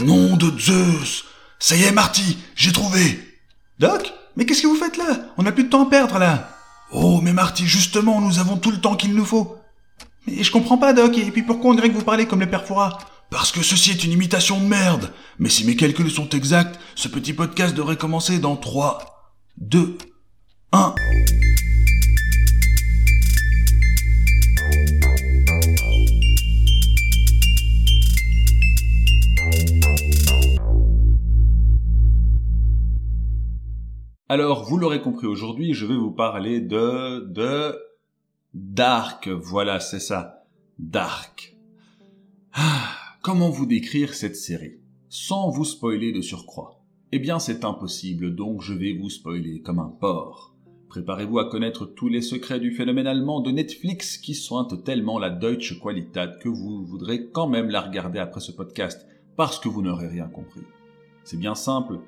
Nom de Zeus Ça y est, Marty, j'ai trouvé Doc Mais qu'est-ce que vous faites là? On n'a plus de temps à perdre là Oh, mais Marty, justement, nous avons tout le temps qu'il nous faut. Mais je comprends pas, Doc, et puis pourquoi on dirait que vous parlez comme le père Fouras Parce que ceci est une imitation de merde. Mais si mes calculs sont exacts, ce petit podcast devrait commencer dans 3, 2, 1. Alors, vous l'aurez compris aujourd'hui, je vais vous parler de, de, Dark. Voilà, c'est ça. Dark. Ah, comment vous décrire cette série? Sans vous spoiler de surcroît Eh bien, c'est impossible, donc je vais vous spoiler comme un porc. Préparez-vous à connaître tous les secrets du phénomène allemand de Netflix qui sointe tellement la Deutsche Qualität que vous voudrez quand même la regarder après ce podcast, parce que vous n'aurez rien compris. C'est bien simple,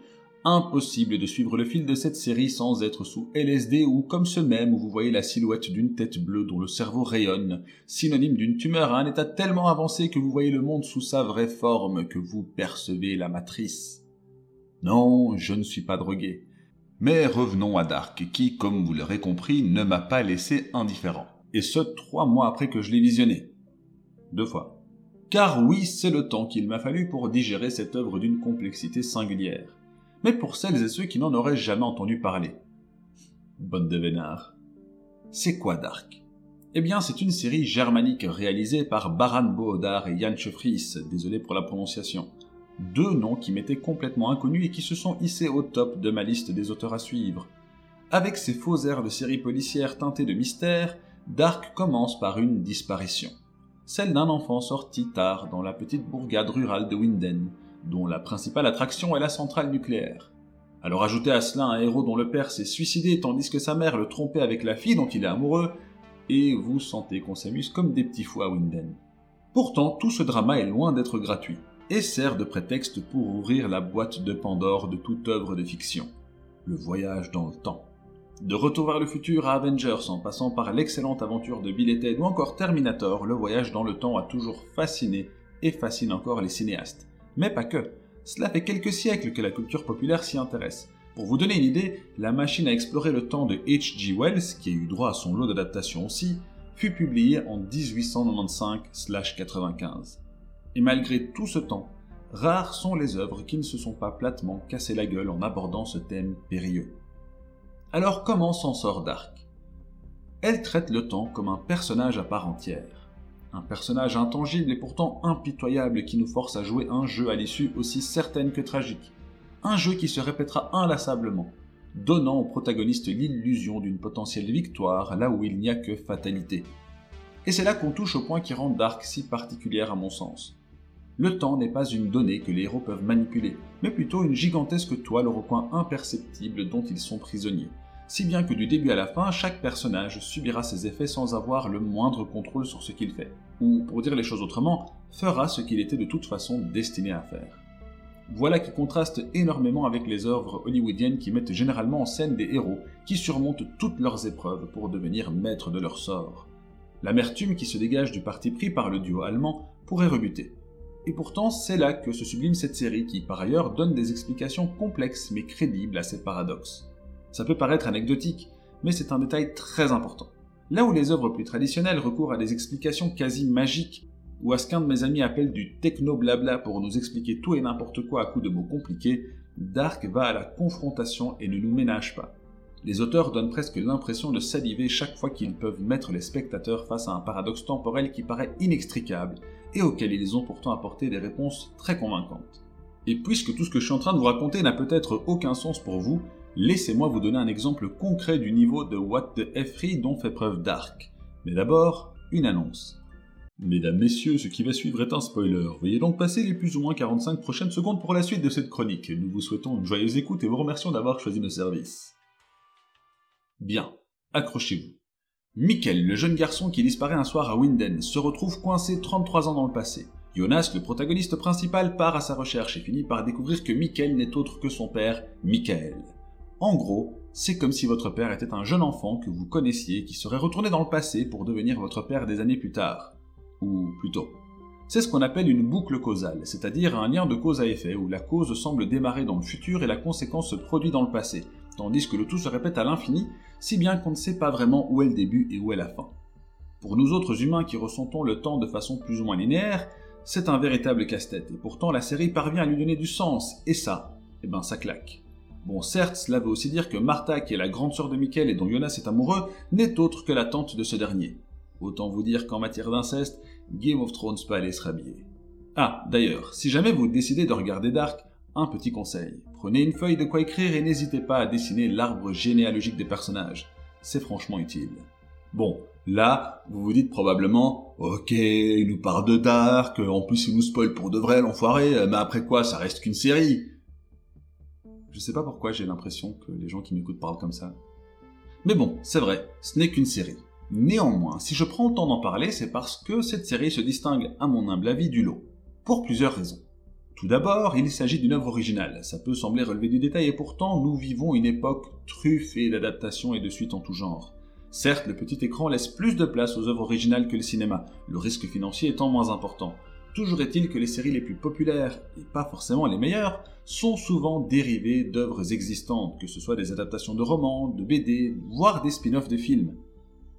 Impossible de suivre le fil de cette série sans être sous LSD ou comme ce même où vous voyez la silhouette d'une tête bleue dont le cerveau rayonne, synonyme d'une tumeur à un état tellement avancé que vous voyez le monde sous sa vraie forme, que vous percevez la matrice. Non, je ne suis pas drogué. Mais revenons à Dark, qui, comme vous l'aurez compris, ne m'a pas laissé indifférent. Et ce, trois mois après que je l'ai visionné. Deux fois. Car oui, c'est le temps qu'il m'a fallu pour digérer cette œuvre d'une complexité singulière mais pour celles et ceux qui n'en auraient jamais entendu parler. Bonne de vénard. C'est quoi Dark? Eh bien, c'est une série germanique réalisée par Baran Boodar et Jan Schefries, désolé pour la prononciation. Deux noms qui m'étaient complètement inconnus et qui se sont hissés au top de ma liste des auteurs à suivre. Avec ses faux airs de série policière teintée de mystère, Dark commence par une disparition. Celle d'un enfant sorti tard dans la petite bourgade rurale de Winden, dont la principale attraction est la centrale nucléaire. Alors ajoutez à cela un héros dont le père s'est suicidé tandis que sa mère le trompait avec la fille dont il est amoureux, et vous sentez qu'on s'amuse comme des petits fous à Winden. Pourtant, tout ce drama est loin d'être gratuit, et sert de prétexte pour ouvrir la boîte de Pandore de toute œuvre de fiction. Le voyage dans le temps. De Retour vers le futur à Avengers en passant par l'excellente aventure de Bill et Ted ou encore Terminator, le voyage dans le temps a toujours fasciné et fascine encore les cinéastes. Mais pas que. Cela fait quelques siècles que la culture populaire s'y intéresse. Pour vous donner une idée, la machine à explorer le temps de H.G. Wells, qui a eu droit à son lot d'adaptations aussi, fut publiée en 1895-95. Et malgré tout ce temps, rares sont les œuvres qui ne se sont pas platement cassé la gueule en abordant ce thème périlleux. Alors comment s'en sort Dark? Elle traite le temps comme un personnage à part entière. Un personnage intangible et pourtant impitoyable qui nous force à jouer un jeu à l'issue aussi certaine que tragique. Un jeu qui se répétera inlassablement, donnant au protagoniste l'illusion d'une potentielle victoire là où il n'y a que fatalité. Et c'est là qu'on touche au point qui rend Dark si particulière à mon sens. Le temps n'est pas une donnée que les héros peuvent manipuler, mais plutôt une gigantesque toile au recoin imperceptible dont ils sont prisonniers si bien que du début à la fin, chaque personnage subira ses effets sans avoir le moindre contrôle sur ce qu'il fait, ou pour dire les choses autrement, fera ce qu'il était de toute façon destiné à faire. Voilà qui contraste énormément avec les œuvres hollywoodiennes qui mettent généralement en scène des héros qui surmontent toutes leurs épreuves pour devenir maîtres de leur sort. L'amertume qui se dégage du parti pris par le duo allemand pourrait rebuter. Et pourtant, c'est là que se sublime cette série qui, par ailleurs, donne des explications complexes mais crédibles à ces paradoxes. Ça peut paraître anecdotique, mais c'est un détail très important. Là où les œuvres plus traditionnelles recourent à des explications quasi magiques, ou à ce qu'un de mes amis appelle du techno-blabla pour nous expliquer tout et n'importe quoi à coups de mots compliqués, Dark va à la confrontation et ne nous ménage pas. Les auteurs donnent presque l'impression de saliver chaque fois qu'ils peuvent mettre les spectateurs face à un paradoxe temporel qui paraît inextricable et auquel ils ont pourtant apporté des réponses très convaincantes. Et puisque tout ce que je suis en train de vous raconter n'a peut-être aucun sens pour vous, Laissez-moi vous donner un exemple concret du niveau de What the F dont fait preuve Dark. Mais d'abord, une annonce. Mesdames, Messieurs, ce qui va suivre est un spoiler. Veuillez donc passer les plus ou moins 45 prochaines secondes pour la suite de cette chronique. Nous vous souhaitons une joyeuse écoute et vous remercions d'avoir choisi nos services. Bien, accrochez-vous. Mikkel, le jeune garçon qui disparaît un soir à Winden, se retrouve coincé 33 ans dans le passé. Jonas, le protagoniste principal, part à sa recherche et finit par découvrir que Mikkel n'est autre que son père, Michael. En gros, c'est comme si votre père était un jeune enfant que vous connaissiez qui serait retourné dans le passé pour devenir votre père des années plus tard. Ou plus tôt. C'est ce qu'on appelle une boucle causale, c'est-à-dire un lien de cause à effet où la cause semble démarrer dans le futur et la conséquence se produit dans le passé, tandis que le tout se répète à l'infini, si bien qu'on ne sait pas vraiment où est le début et où est la fin. Pour nous autres humains qui ressentons le temps de façon plus ou moins linéaire, c'est un véritable casse-tête, et pourtant la série parvient à lui donner du sens, et ça, eh ben ça claque. Bon, certes, cela veut aussi dire que Martha, qui est la grande sœur de Michael et dont Jonas est amoureux, n'est autre que la tante de ce dernier. Autant vous dire qu'en matière d'inceste, Game of Thrones peut aller se rhabiller. Ah, d'ailleurs, si jamais vous décidez de regarder Dark, un petit conseil. Prenez une feuille de quoi écrire et n'hésitez pas à dessiner l'arbre généalogique des personnages. C'est franchement utile. Bon, là, vous vous dites probablement, ok, il nous parle de Dark, en plus il nous spoil pour de vrai l'enfoiré, mais après quoi, ça reste qu'une série. Je sais pas pourquoi j'ai l'impression que les gens qui m'écoutent parlent comme ça. Mais bon, c'est vrai, ce n'est qu'une série. Néanmoins, si je prends le temps d'en parler, c'est parce que cette série se distingue, à mon humble avis, du lot. Pour plusieurs raisons. Tout d'abord, il s'agit d'une œuvre originale. Ça peut sembler relever du détail et pourtant, nous vivons une époque truffée d'adaptations et de suites en tout genre. Certes, le petit écran laisse plus de place aux œuvres originales que le cinéma, le risque financier étant moins important. Toujours est-il que les séries les plus populaires, et pas forcément les meilleures, sont souvent dérivées d'œuvres existantes, que ce soit des adaptations de romans, de BD, voire des spin-offs de films.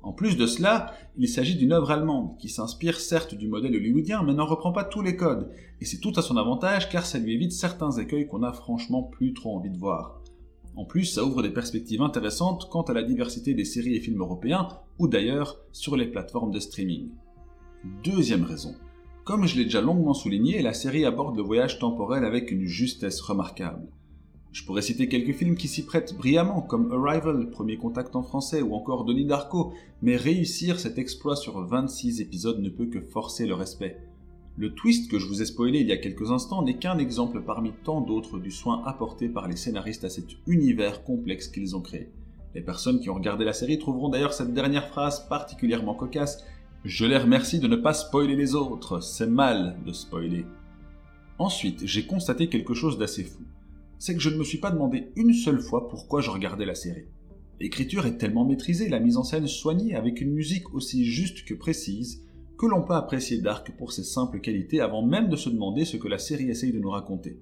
En plus de cela, il s'agit d'une œuvre allemande, qui s'inspire certes du modèle hollywoodien, mais n'en reprend pas tous les codes, et c'est tout à son avantage car ça lui évite certains écueils qu'on a franchement plus trop envie de voir. En plus, ça ouvre des perspectives intéressantes quant à la diversité des séries et films européens, ou d'ailleurs sur les plateformes de streaming. Deuxième raison, comme je l'ai déjà longuement souligné, la série aborde le voyage temporel avec une justesse remarquable. Je pourrais citer quelques films qui s'y prêtent brillamment, comme Arrival, Premier Contact en français, ou encore Denis Darko, mais réussir cet exploit sur 26 épisodes ne peut que forcer le respect. Le twist que je vous ai spoilé il y a quelques instants n'est qu'un exemple parmi tant d'autres du soin apporté par les scénaristes à cet univers complexe qu'ils ont créé. Les personnes qui ont regardé la série trouveront d'ailleurs cette dernière phrase particulièrement cocasse je les remercie de ne pas spoiler les autres, c'est mal de spoiler. Ensuite, j'ai constaté quelque chose d'assez fou. C'est que je ne me suis pas demandé une seule fois pourquoi je regardais la série. L'écriture est tellement maîtrisée, la mise en scène soignée avec une musique aussi juste que précise, que l'on peut apprécier Dark pour ses simples qualités avant même de se demander ce que la série essaye de nous raconter.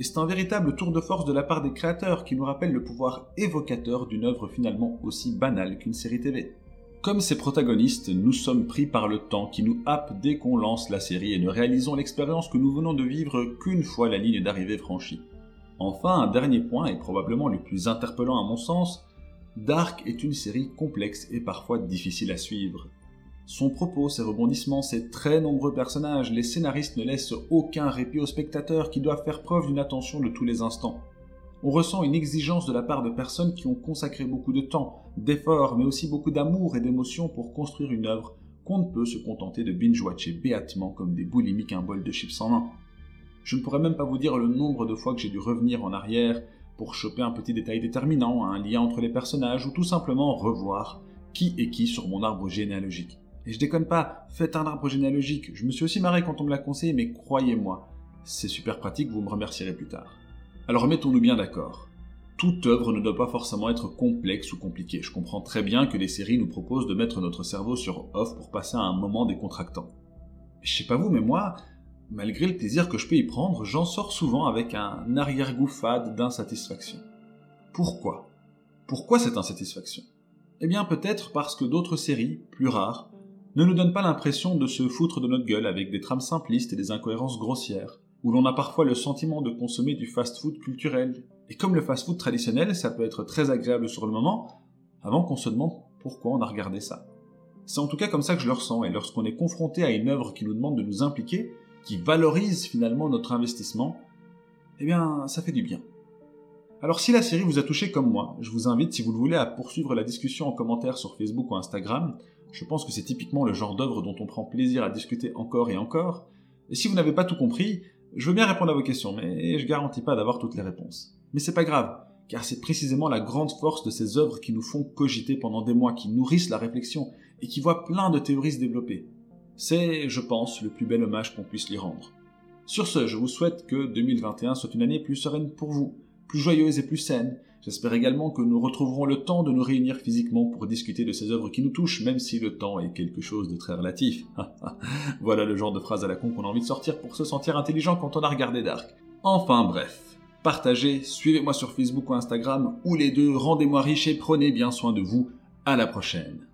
Et c'est un véritable tour de force de la part des créateurs qui nous rappelle le pouvoir évocateur d'une œuvre finalement aussi banale qu'une série TV. Comme ses protagonistes, nous sommes pris par le temps qui nous happe dès qu'on lance la série et ne réalisons l'expérience que nous venons de vivre qu'une fois la ligne d'arrivée franchie. Enfin, un dernier point, et probablement le plus interpellant à mon sens, Dark est une série complexe et parfois difficile à suivre. Son propos, ses rebondissements, ses très nombreux personnages, les scénaristes ne laissent aucun répit aux spectateurs qui doivent faire preuve d'une attention de tous les instants on ressent une exigence de la part de personnes qui ont consacré beaucoup de temps, d'efforts, mais aussi beaucoup d'amour et d'émotion pour construire une œuvre qu'on ne peut se contenter de binge-watcher béatement comme des boulimiques un bol de chips en main. Je ne pourrais même pas vous dire le nombre de fois que j'ai dû revenir en arrière pour choper un petit détail déterminant, un lien entre les personnages, ou tout simplement revoir qui est qui sur mon arbre généalogique. Et je déconne pas, faites un arbre généalogique. Je me suis aussi marré quand on me l'a conseillé, mais croyez-moi, c'est super pratique, vous me remercierez plus tard. Alors mettons-nous bien d'accord. Toute œuvre ne doit pas forcément être complexe ou compliquée. Je comprends très bien que les séries nous proposent de mettre notre cerveau sur off pour passer à un moment décontractant. Je sais pas vous, mais moi, malgré le plaisir que je peux y prendre, j'en sors souvent avec un arrière-goût fade d'insatisfaction. Pourquoi? Pourquoi cette insatisfaction? Eh bien peut-être parce que d'autres séries, plus rares, ne nous donnent pas l'impression de se foutre de notre gueule avec des trames simplistes et des incohérences grossières, où l'on a parfois le sentiment de consommer du fast-food culturel. Et comme le fast-food traditionnel, ça peut être très agréable sur le moment, avant qu'on se demande pourquoi on a regardé ça. C'est en tout cas comme ça que je le ressens, et lorsqu'on est confronté à une œuvre qui nous demande de nous impliquer, qui valorise finalement notre investissement, eh bien, ça fait du bien. Alors si la série vous a touché comme moi, je vous invite, si vous le voulez, à poursuivre la discussion en commentaire sur Facebook ou Instagram. Je pense que c'est typiquement le genre d'œuvre dont on prend plaisir à discuter encore et encore. Et si vous n'avez pas tout compris, je veux bien répondre à vos questions, mais je garantis pas d'avoir toutes les réponses. Mais c'est pas grave, car c'est précisément la grande force de ces œuvres qui nous font cogiter pendant des mois, qui nourrissent la réflexion et qui voient plein de théories se développer. C'est, je pense, le plus bel hommage qu'on puisse lui rendre. Sur ce, je vous souhaite que 2021 soit une année plus sereine pour vous, plus joyeuse et plus saine. J'espère également que nous retrouverons le temps de nous réunir physiquement pour discuter de ces œuvres qui nous touchent, même si le temps est quelque chose de très relatif. voilà le genre de phrase à la con qu'on a envie de sortir pour se sentir intelligent quand on a regardé Dark. Enfin bref. Partagez, suivez-moi sur Facebook ou Instagram, ou les deux, rendez-moi riche et prenez bien soin de vous. À la prochaine.